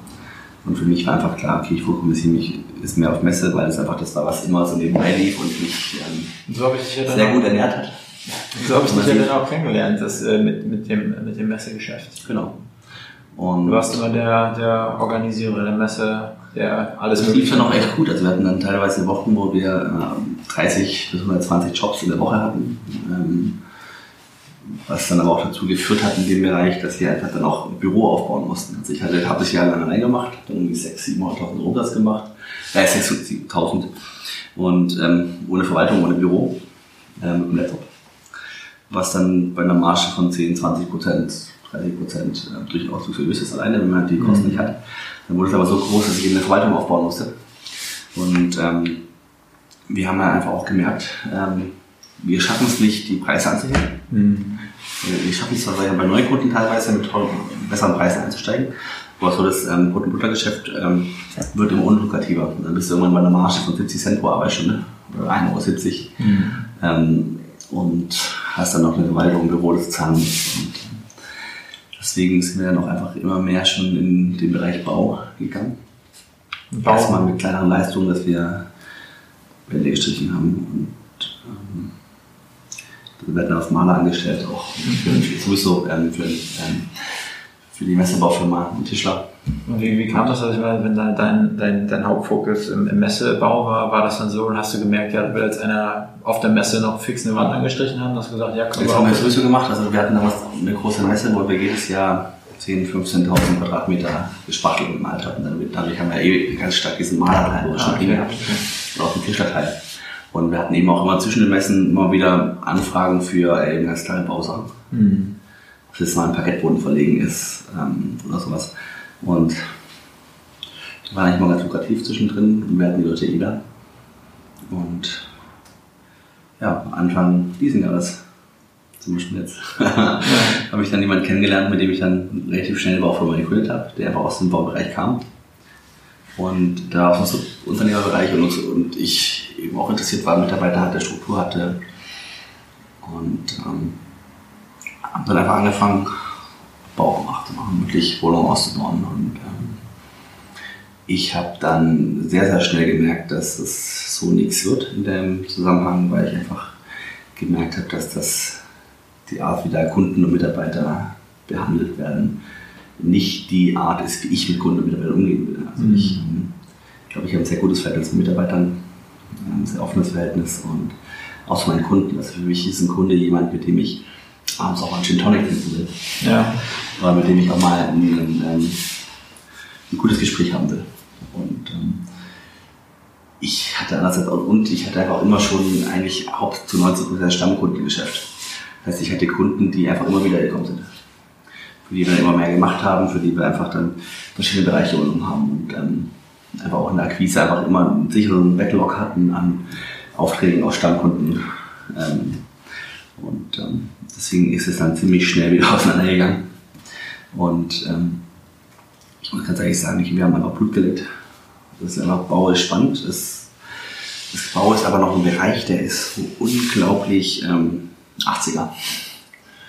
Und für mich war einfach klar, okay, ich fokussiere mich ist mehr auf Messe, weil es einfach das war, was immer so nebenbei lief und mich ähm,
Und so habe ich dich ja
sehr gut ernährt hat.
so habe ich dich ja dann auch kennengelernt, das äh, mit, mit dem mit dem Messegeschäft.
Genau.
Und du warst immer der, der Organisierer der Messe, der alles
Das lief dann auch echt gut. Also wir hatten dann teilweise Wochen, wo wir 30 bis 120 Jobs in der Woche hatten. Ähm, was dann aber auch dazu geführt hat in dem Bereich, dass wir einfach dann auch ein Büro aufbauen mussten. Also ich hatte, habe das Jahr lang allein gemacht, dann irgendwie 6.000, 700.000 Umsatz gemacht, äh, 6.000 und ähm, ohne Verwaltung, ohne Büro, äh, mit dem Laptop. Was dann bei einer Marge von 10, 20 Prozent, 30 Prozent äh, durchaus zu viel ist alleine, wenn man die Kosten mhm. nicht hat. Dann wurde es aber so groß, dass ich eben eine Verwaltung aufbauen musste. Und ähm, wir haben ja einfach auch gemerkt, ähm, wir schaffen es nicht, die Preise anzuheben. Mhm. Wir schaffen es zwar bei Neukunden teilweise mit besseren Preisen einzusteigen, aber so das ähm, Brot- und Buttergeschäft ähm, wird immer unlukrativer. Dann bist du irgendwann bei einer Marge von 70 Cent pro Arbeitsstunde oder 1,70 Euro. Mhm. Ähm, und hast dann noch eine Verwaltung Büro, das zahlen. Und deswegen sind wir dann auch einfach immer mehr schon in den Bereich Bau gegangen. Bau. Erstmal mit kleineren Leistungen, dass wir Wände gestrichen haben und ähm, wir werden als Maler angestellt, auch für, sowieso ähm, für, ähm, für die Messebaufirma und Tischler.
Und wie, wie kam das, also wenn dein, dein, dein Hauptfokus im, im, Messebau war, war das dann so und hast du gemerkt, ja, du willst einer auf der Messe noch fix eine Wand angestrichen haben, hast du gesagt, ja,
komm, Das haben wir sowieso gemacht, also wir hatten damals eine große Messe, wo wir jedes Jahr 10.000, 15 15.000 Quadratmeter gespachtelt und gemalt haben. Dadurch haben wir eh ganz stark diesen Malerteil, wo wir schon ah, okay. oder auch den Tischlerteil. Und wir hatten eben auch immer zwischen den Messen immer wieder Anfragen für eben als kleine Bausachen. Mhm. Das mal ein Parkettboden verlegen ist ähm, oder sowas. Und die waren eigentlich mal ganz lukrativ zwischendrin wir hatten die Leute eBay. Und ja, Anfang diesen Jahres, zum Beispiel jetzt, habe ich dann jemanden kennengelernt, mit dem ich dann relativ schnell Baufirma gegründet habe, der einfach aus dem Baubereich kam. Und da aus dem Unternehmerbereich und, und ich eben auch interessiert war, Mitarbeiter hatte, Struktur hatte. Und ähm, habe dann einfach angefangen, Bau gemacht zu machen, wirklich Wohnungen auszubauen. Und ähm, ich habe dann sehr, sehr schnell gemerkt, dass das so nichts wird in dem Zusammenhang, weil ich einfach gemerkt habe, dass das die Art, wie da Kunden und Mitarbeiter behandelt werden, nicht die Art ist, wie ich mit Kunden und Mitarbeitern umgehen will. Also mhm. ich ähm, glaube, ich habe ein sehr gutes Verhältnis mit Mitarbeitern, ein sehr offenes Verhältnis und auch zu meinen Kunden. Also für mich ist ein Kunde jemand, mit dem ich abends auch einen Gin Tonic trinken will. Ja. Oder mit dem ich auch mal ein, ein, ein, gutes Gespräch haben will. Und ähm, ich hatte andererseits auch, und ich hatte einfach immer schon eigentlich Haupt zu 90% Stammkundengeschäft. Das heißt, ich hatte Kunden, die einfach immer wieder gekommen sind für die wir immer mehr gemacht haben, für die wir einfach dann verschiedene Bereiche übernommen haben und ähm, einfach auch in der Akquise einfach immer einen sicheren Backlog hatten an Aufträgen aus Stammkunden. Ähm, und ähm, deswegen ist es dann ziemlich schnell wieder auseinandergegangen. Und ähm, ich muss ganz ehrlich sagen, wir haben einfach Blut gelegt. Das ist einfach, Bau ist spannend. Das, das Bau ist aber noch ein Bereich, der ist so unglaublich ähm, 80er.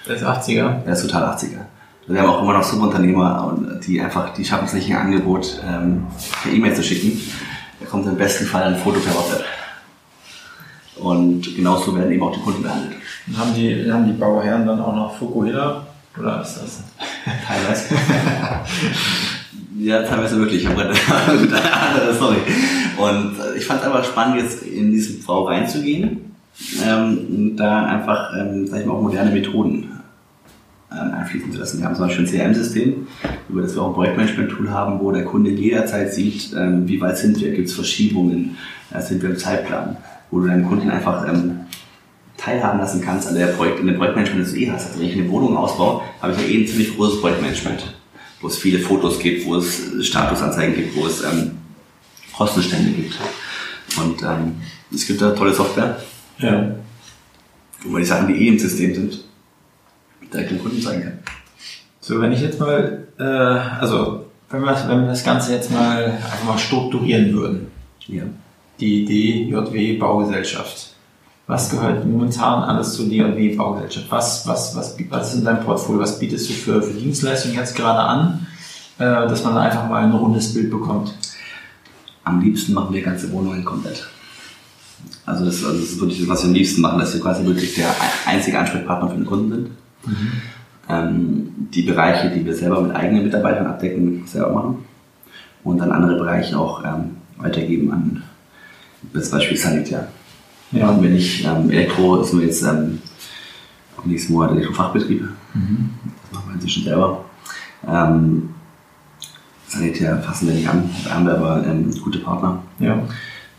Der ist 80er?
Der ist total 80er. Wir haben auch immer noch Subunternehmer, die einfach, die schaffen es nicht, ein Angebot ähm, per E-Mail zu schicken. Da kommt im besten Fall ein Foto per WhatsApp. Und genauso werden eben auch die Kunden behandelt.
Haben die, haben die Bauherren dann auch noch Fukuhila? Oder ist das?
Teilweise. ja, teilweise wirklich. Ich habe eine andere. Und äh, ich fand es aber spannend, jetzt in diesen Bau reinzugehen ähm, und da einfach, ähm, sag ich mal, auch moderne Methoden ähm, einfließen zu lassen. Wir haben zum Beispiel ein CRM-System, über das wir auch ein Projektmanagement-Tool haben, wo der Kunde jederzeit sieht, ähm, wie weit sind wir, gibt es Verschiebungen, sind wir im Zeitplan, wo du deinen Kunden einfach ähm, teilhaben lassen kannst an der Projekt, in dem Projektmanagement, das du eh hast. Also wenn ich eine Wohnung ausbaue, habe ich ja eh ein ziemlich großes Projektmanagement, wo es viele Fotos gibt, wo es Statusanzeigen gibt, wo es ähm, Kostenstände gibt. Und ähm, es gibt da tolle Software, ja. wo man die Sachen, die eh im System sind, direkt dem Kunden zeigen kann.
So, wenn ich jetzt mal, äh, also wenn wir, wenn wir das Ganze jetzt mal einfach mal strukturieren würden. Ja. Die DJW Baugesellschaft. Was gehört momentan alles zur DJW Baugesellschaft? Was, was, was, was ist in deinem Portfolio? Was bietest du für, für Dienstleistungen jetzt gerade an, äh, dass man einfach mal ein rundes Bild bekommt?
Am liebsten machen wir ganze Wohnungen komplett. Also das, also das ist wirklich das, was wir am liebsten machen, dass wir quasi wirklich der einzige Ansprechpartner für den Kunden sind. Mhm. ähm, die Bereiche, die wir selber mit eigenen Mitarbeitern abdecken, selber machen und dann andere Bereiche auch ähm, weitergeben an das Beispiel Sanitär. Ja. Machen wir nicht ähm, Elektro, ist nur jetzt ähm, nächsten Monat Elektrofachbetriebe. Mhm. Das machen wir inzwischen selber. Ähm, Sanitär fassen wir nicht an, da haben wir aber ähm, gute Partner. Ja.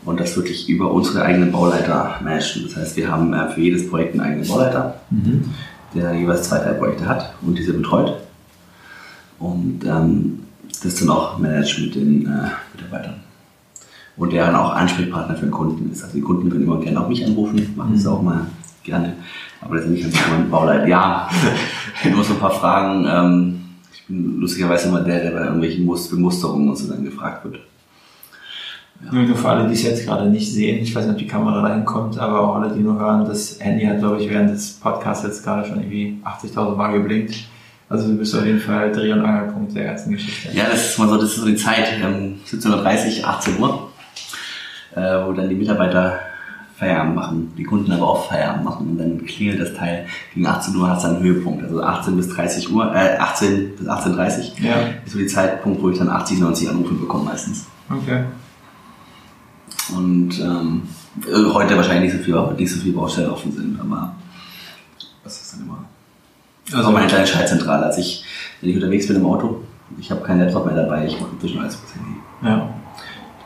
Und das wirklich über unsere eigenen Bauleiter managen. Das heißt, wir haben äh, für jedes Projekt einen eigenen Bauleiter. Mhm der jeweils zwei, drei Projekte hat und diese betreut. Und ähm, das dann auch managt mit den äh, Mitarbeitern. Und der dann auch Ansprechpartner für den Kunden ist. Also die Kunden können immer gerne auch mich anrufen, machen das mhm. auch mal gerne. Aber das ist nicht ganz mein Bauleiter. Ja, nur so ein paar Fragen. Ähm, ich bin lustigerweise immer der, der bei irgendwelchen Bemusterungen und so dann gefragt wird.
Ja. Nur für alle, die es jetzt gerade nicht sehen, ich weiß nicht, ob die Kamera dahin kommt, aber auch alle, die nur hören, das Handy hat, glaube ich, während des Podcasts jetzt gerade schon irgendwie 80.000 Mal geblinkt. Also du bist auf jeden Fall Dreh- und Angelpunkt der ganzen Geschichte.
Ja, das ist mal so, das ist so die Zeit, ähm, 17.30 18 Uhr, äh, wo dann die Mitarbeiter Feierabend machen, die Kunden aber auch Feierabend machen und dann klingelt das Teil gegen 18 Uhr hat es einen Höhepunkt, also 18 bis 30 Uhr, äh, 18 bis 18.30 Uhr ja. ist so die Zeitpunkt, wo ich dann 80, 90 Anrufe bekomme meistens. Okay. Und ähm, heute wahrscheinlich nicht so viel, nicht so viel Baustellen offen sind, aber das ist dann immer. Also meine kleine Schaltzentrale, als ich, wenn ich unterwegs bin im Auto, ich habe keinen Laptop mehr dabei, ich mache inzwischen alles mit Handy. Ja.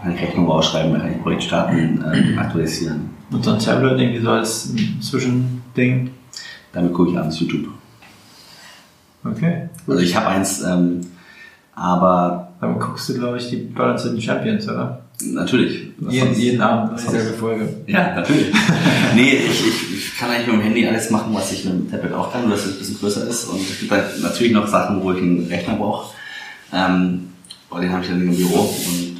Ich Rechnung ausschreiben, ich Projekt starten, äh, aktualisieren.
Und so ein Tablet irgendwie so als Zwischending?
Damit gucke ich abends YouTube. Okay. Also ich habe eins, ähm, aber.
Damit guckst du, glaube ich, die Balance in Champions, oder?
Natürlich.
Jeden, jeden Abend eine dieselbe Folge.
Ja, natürlich. nee, ich, ich, ich kann eigentlich mit dem Handy alles machen, was ich mit dem Tablet auch kann, nur dass es ein bisschen größer ist. Und es gibt halt natürlich noch Sachen, wo ich einen Rechner brauche. Ähm, aber den habe ich dann im Büro. Und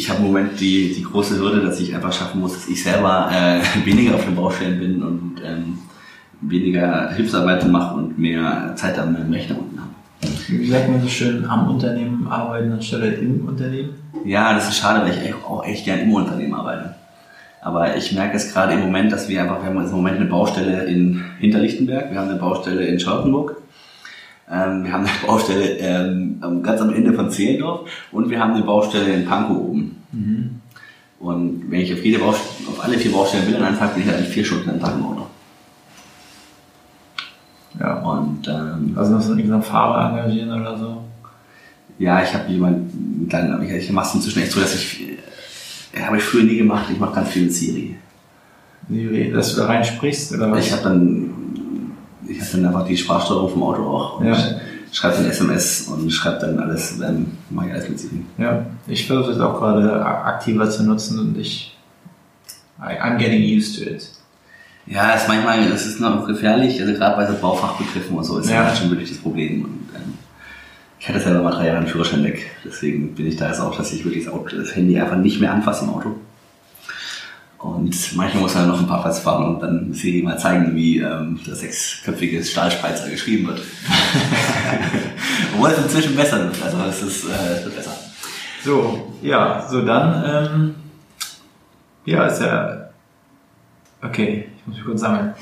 ich habe im Moment die, die große Hürde, dass ich einfach schaffen muss, dass ich selber äh, weniger auf den Baustellen bin und ähm, weniger Hilfsarbeiten mache und mehr Zeit an meinem Rechner unten habe.
Wie sagt man so schön, am Unternehmen arbeiten anstelle im Unternehmen?
Ja, das ist schade, weil ich auch echt gern im Unternehmen arbeite. Aber ich merke es gerade im Moment, dass wir einfach, wir haben im Moment eine Baustelle in Hinterlichtenberg, wir haben eine Baustelle in Charlottenburg, ähm, wir haben eine Baustelle ähm, ganz am Ende von Zehlendorf und wir haben eine Baustelle in Pankow oben. Mhm. Und wenn ich auf, jede Baustelle, auf alle vier Baustellen bin, dann bin ich halt vier Stunden am Tag im Auto.
Ja. Und, ähm, also noch so einen Fahrer engagieren oder so?
Ja, ich habe jemanden, dann, ich, ich mache es inzwischen echt so, dass ich, äh, habe ich früher nie gemacht, ich mache ganz viel mit Siri.
Siri, dass du da reinsprichst oder was?
Ich habe dann, ich habe dann einfach die Sprachsteuerung vom Auto auch und ja. schreibe dann SMS und schreibe dann alles, dann mache ich alles mit Siri.
Ja, ich versuche das auch gerade aktiver zu nutzen und ich, I'm getting used to it.
Ja, es ist manchmal, es ist noch gefährlich, also gerade bei so Baufachbegriffen und so ist ja. das schon wirklich das Problem. Und, ähm, ich hatte selber mal drei Jahre einen Führerschein weg, deswegen bin ich da jetzt auch, dass ich wirklich das, Auto, das Handy einfach nicht mehr anfasse im Auto. Und manchmal muss man noch ein paar Platz fahren und dann sie mal zeigen, wie ähm, das sechsköpfige Stahlspreizer geschrieben wird. Obwohl es inzwischen besser wird, also es ist äh, wird besser.
So, ja, so dann, ähm, ja, ist ja, okay, ich muss mich kurz sammeln.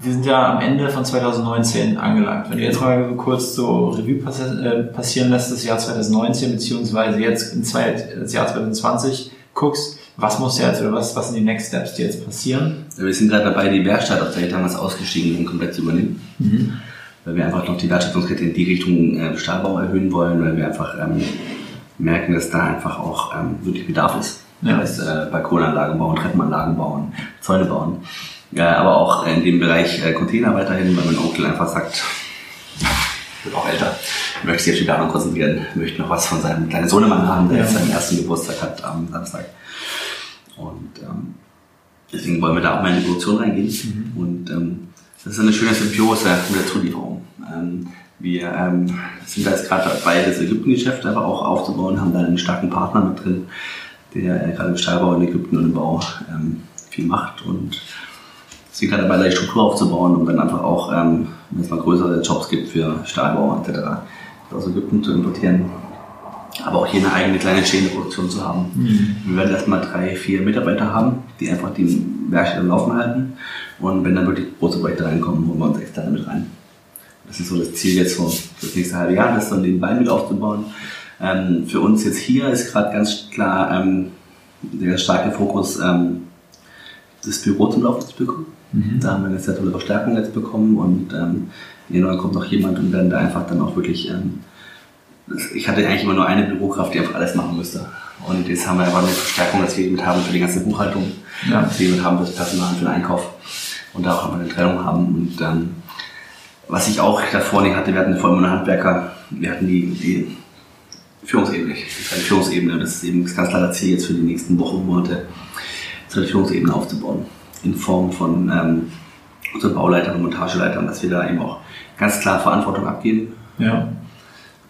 Wir sind ja am Ende von 2019 angelangt. Wenn du jetzt mal so kurz so Revue äh, passieren lässt, das Jahr 2019, beziehungsweise jetzt ins Jahr 2020 guckst, was muss jetzt oder was, was sind die Next Steps, die jetzt passieren?
Wir sind gerade dabei, die Werkstatt auf der damals ausgestiegen um komplett zu übernehmen. Mhm. Weil wir einfach noch die Wertschöpfungskette in die Richtung äh, Stahlbau erhöhen wollen, weil wir einfach ähm, merken, dass da einfach auch ähm, wirklich Bedarf ist. Ja. Das heißt, äh, Balkonanlagen bauen, Treppenanlagen bauen, Zäune bauen. Ja, aber auch in dem Bereich äh, Container weiterhin, weil mein Onkel einfach sagt, wird auch älter, möchte sich auf die Planung konzentrieren, möchte noch was von seinem kleinen Sohnemann haben, der ja. jetzt seinen ersten Geburtstag hat am Samstag. Und ähm, deswegen wollen wir da auch mal in die Produktion reingehen. Mhm. Und ähm, das ist eine schöne Symbiose mit der Zulieferung. Ähm, wir ähm, sind da jetzt gerade dabei, das Ägypten-Geschäft einfach auch aufzubauen, haben da einen starken Partner mit drin, der äh, gerade im Stahlbau in Ägypten und im Bau ähm, viel macht und sind gerade dabei, die Struktur aufzubauen, um dann einfach auch, ähm, wenn es mal größere Jobs gibt für Stahlbau etc., aus Ägypten zu importieren. Aber auch hier eine eigene kleine stehende Produktion zu haben. Mhm. Wir werden erstmal drei, vier Mitarbeiter haben, die einfach die Werkstatt am Laufen halten. Und wenn dann wirklich große Projekte reinkommen, holen wir uns externe mit rein. Das ist so das Ziel jetzt für, das nächste halbe Jahr, das dann nebenbei mit aufzubauen. Ähm, für uns jetzt hier ist gerade ganz klar ähm, der starke Fokus, ähm, das Büro zum Laufen zu bekommen. Mhm. Da haben wir eine sehr tolle Verstärkung jetzt bekommen und ähm, in Januar kommt noch jemand und werden da einfach dann auch wirklich, ähm, ich hatte eigentlich immer nur eine Bürokraft, die einfach alles machen müsste. Und jetzt haben wir einfach eine Verstärkung, dass wir mit haben für die ganze Buchhaltung, ja. dass wir mit haben das Personal für den Einkauf und da auch eine Trennung haben. Und ähm, was ich auch davor nicht hatte, wir hatten vor allem einen Handwerker, wir hatten die, die Führungsebene, die Führungsebene, das ist eben das ganz klare Ziel jetzt für die nächsten Wochen, und Monate, eine Führungsebene aufzubauen. In Form von ähm, unseren Bauleitern und Montageleitern, dass wir da eben auch ganz klar Verantwortung abgeben.
Ja.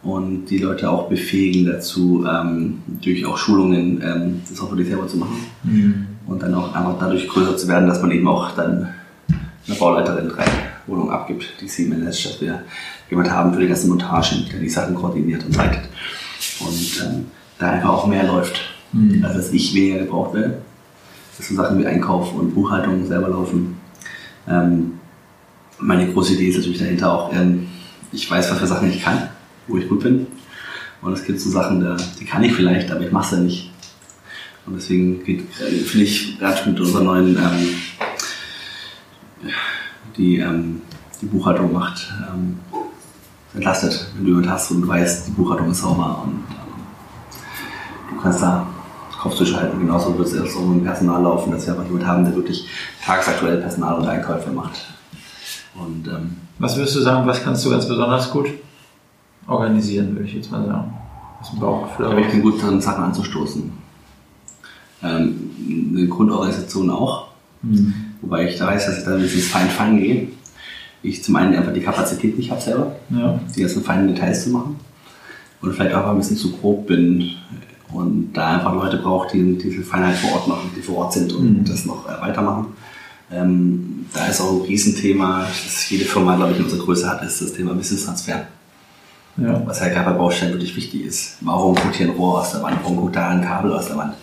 Und die Leute auch befähigen dazu, ähm, durch auch Schulungen ähm, das auch wirklich selber zu machen. Mhm. Und dann auch einfach dadurch größer zu werden, dass man eben auch dann eine Bauleiterin drei Wohnungen abgibt, die sie managt, dass wir jemand haben für die ganzen Montagen, der die Sachen koordiniert und leitet. Und ähm, da einfach auch mehr läuft. Mhm. Also dass ich weniger gebraucht werde. Dass so Sachen wie Einkauf und Buchhaltung selber laufen. Ähm, meine große Idee ist natürlich dahinter auch, ähm, ich weiß, was für Sachen ich kann, wo ich gut bin. Und es gibt so Sachen, die kann ich vielleicht, aber ich mache es ja nicht. Und deswegen finde ich gerade mit unserer neuen, ähm, die ähm, die Buchhaltung macht, ähm, entlastet, wenn du jemand hast und du weißt, die Buchhaltung ist sauber und ähm, du kannst da Kopf zu. Genauso wird es erst um im Personal laufen, dass wir einfach jemanden haben, der wirklich tagesaktuell Personal und Einkäufe macht. Und, ähm,
was würdest du sagen, was kannst du ganz besonders gut organisieren, würde ich jetzt mal sagen?
Was ein Bauchgefühl Ich bin gut darin, Sachen anzustoßen. Ähm, eine Grundorganisation auch. Mhm. Wobei ich da weiß, dass ich da ein bisschen fein-fein gehe. Ich zum einen einfach die Kapazität nicht habe selber, ja. die ganzen feinen Details zu machen. Und vielleicht auch ein bisschen zu grob bin und da einfach Leute brauche, die diese Feinheit vor Ort machen, die vor Ort sind und mhm. das noch weitermachen. Ähm, da ist auch ein Riesenthema, das jede Firma, glaube ich, in unserer Größe hat, ist das Thema Wissenstransfer. Ja. Was halt gerade bei Baustellen wirklich wichtig ist. Warum guckt hier ein Rohr aus der Wand? Warum guckt da ein Kabel aus der Wand?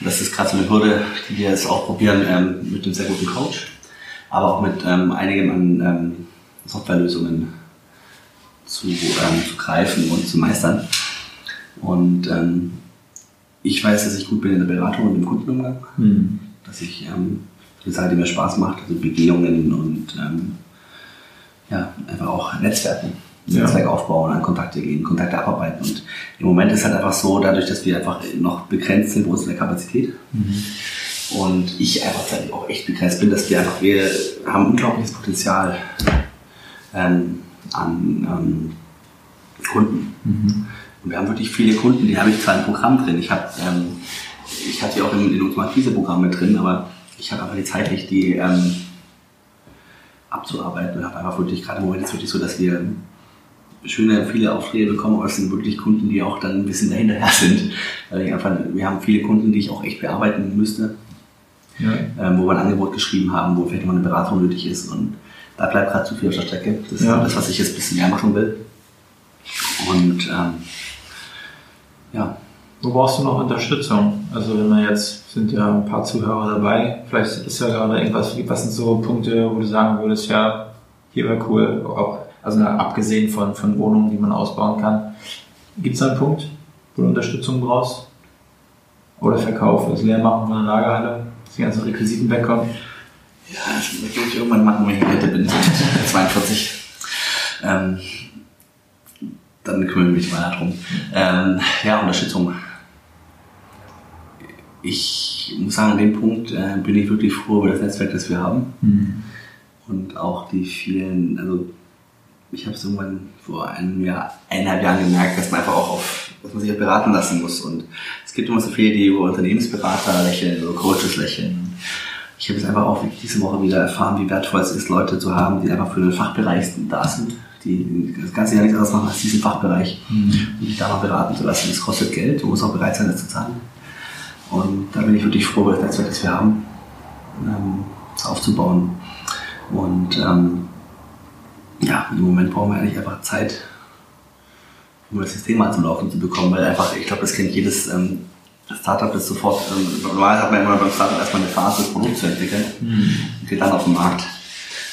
Und das ist gerade so eine Hürde, die wir jetzt auch probieren ähm, mit einem sehr guten Coach, aber auch mit ähm, einigen an ähm, Softwarelösungen zu, ähm, zu greifen und zu meistern. Und ähm, ich weiß, dass ich gut bin in der Beratung und im Kundenumgang, mhm. dass ich ähm, eine Sache, die mir Spaß macht, also Begehungen und ähm, ja, einfach auch Netzwerken. Ja. Netzwerk aufbauen, an Kontakte gehen, Kontakte abarbeiten. Und im Moment ist halt einfach so, dadurch, dass wir einfach noch begrenzt sind, wo ist der Kapazität. Mhm. Und ich einfach auch echt begrenzt bin, dass wir einfach, wir haben unglaubliches Potenzial ähm, an ähm, Kunden. Mhm. Und wir haben wirklich viele Kunden, die habe ich zwar im Programm drin. Ich habe, ähm, ich hatte ja auch in, in unserem Akquise-Programm mit drin, aber ich habe einfach die Zeit nicht, die ähm, abzuarbeiten und habe einfach wirklich, gerade im Moment ist es wirklich so, dass wir schöne, viele Aufträge bekommen, aber es sind wirklich Kunden, die auch dann ein bisschen dahinterher sind. Weil einfach, wir haben viele Kunden, die ich auch echt bearbeiten müsste, ja. ähm, wo wir ein Angebot geschrieben haben, wo vielleicht mal eine Beratung nötig ist und da bleibt gerade zu viel auf der Strecke. Das ja. ist das, was ich jetzt ein bisschen mehr machen will. Und ähm, ja.
Wo brauchst du noch Unterstützung? Also wenn man jetzt, sind ja ein paar Zuhörer dabei, vielleicht ist ja gerade irgendwas, was sind so Punkte, wo du sagen würdest, ja, hier wäre cool, auch, also abgesehen von, von Wohnungen, die man ausbauen kann. Gibt es einen Punkt, wo du Unterstützung brauchst? Oder Verkauf, das Leermachen von der Lagerhalle, dass die ganzen Requisiten wegkommen?
Ja, das möchte ich irgendwann machen, wenn ich Rente bin, 42. Ähm, dann kümmere ich mich mal darum. Ähm, ja, Unterstützung. Ich muss sagen, an dem Punkt äh, bin ich wirklich froh über das Netzwerk, das wir haben. Mhm. Und auch die vielen, also ich habe es irgendwann vor einem Jahr, eineinhalb Jahren gemerkt, dass man einfach auch auf, dass man sich auch beraten lassen muss. Und es gibt immer so viele, die über Unternehmensberater lächeln, über Coaches lächeln. Ich habe jetzt einfach auch diese Woche wieder erfahren, wie wertvoll es ist, Leute zu haben, die einfach für den Fachbereich da sind die das ganze Jahr nichts anderes machen als diesen Fachbereich mhm. und sich da mal beraten zu lassen. Das kostet Geld, du musst auch bereit sein, das zu zahlen. Und da bin ich wirklich froh über das Netzwerk, das wir haben, ähm, aufzubauen. Und ähm, ja, im Moment brauchen wir eigentlich einfach Zeit, um das System mal zum Laufen zu bekommen, weil einfach, ich glaube, das kennt jedes ähm, Startup, das sofort, ähm, normal hat man immer beim Startup erstmal eine Phase, das Produkt zu entwickeln mhm. und geht dann auf den Markt.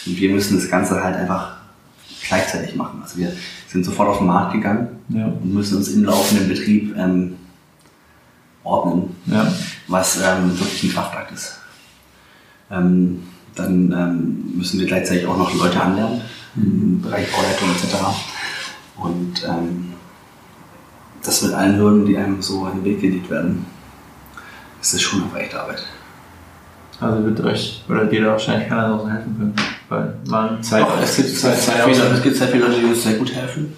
Und wir müssen das Ganze halt einfach gleichzeitig machen. Also wir sind sofort auf den Markt gegangen
Ja.
und müssen uns im laufenden Betrieb ähm, ordnen,
Ja.
was ähm, wirklich ein Kraftakt ist. Ähm, dann ähm, müssen wir gleichzeitig auch noch Leute anlernen im Bereich Bauleitung etc. Und ähm, das mit allen Hürden, die einem so in den Weg gelegt werden, ist das schon eine echte Arbeit.
Also wird euch oder dir da wahrscheinlich keiner draußen helfen können. Weil man Zeit.
Doch, es gibt sehr, sehr, viele, es gibt sehr viele Leute, die uns sehr gut helfen.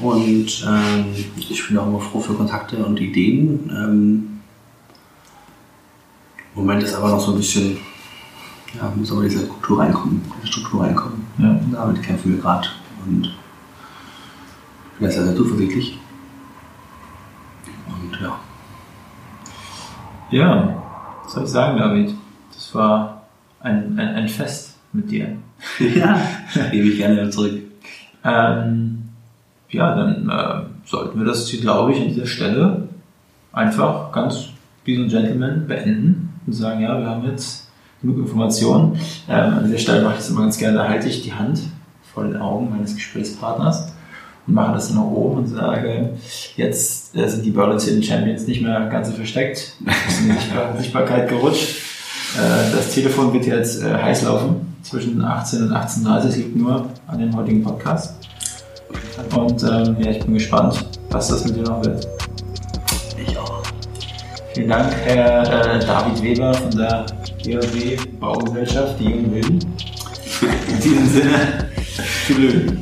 Und ähm, ich bin auch immer froh für Kontakte und Ideen. Ähm, Im Moment ist aber noch so ein bisschen, ja, muss aber diese Kultur reinkommen, diese Struktur reinkommen.
Ja.
Damit kämpfen wir gerade. Und ich bin sehr, sehr zuversichtlich. Und ja.
Ja, was soll ich sagen, David? Das war ein, ein, ein Fest mit dir.
ja, gebe ich gerne wieder zurück.
Ähm, ja, dann äh, sollten wir das, glaube ich, an dieser Stelle einfach ganz wie so ein Gentleman beenden und sagen, ja, wir haben jetzt genug Informationen. Ähm, an dieser Stelle mache ich das immer ganz gerne, da halte ich die Hand vor den Augen meines Gesprächspartners und mache das dann nach oben und sage, jetzt äh, sind die Berlin Hidden Champions nicht mehr ganz so versteckt, ist in die Sichtbar Sichtbarkeit gerutscht. Äh, das Telefon wird jetzt äh, heiß laufen zwischen 18 und 18.30 Uhr, liegt nur an dem heutigen Podcast. Und ähm, ja, ich bin gespannt, was das mit dir noch wird. Vielen Dank, Herr äh, David Weber von der GOW Baugesellschaft, die Jungen Wilden. In diesem Sinne, tschüss.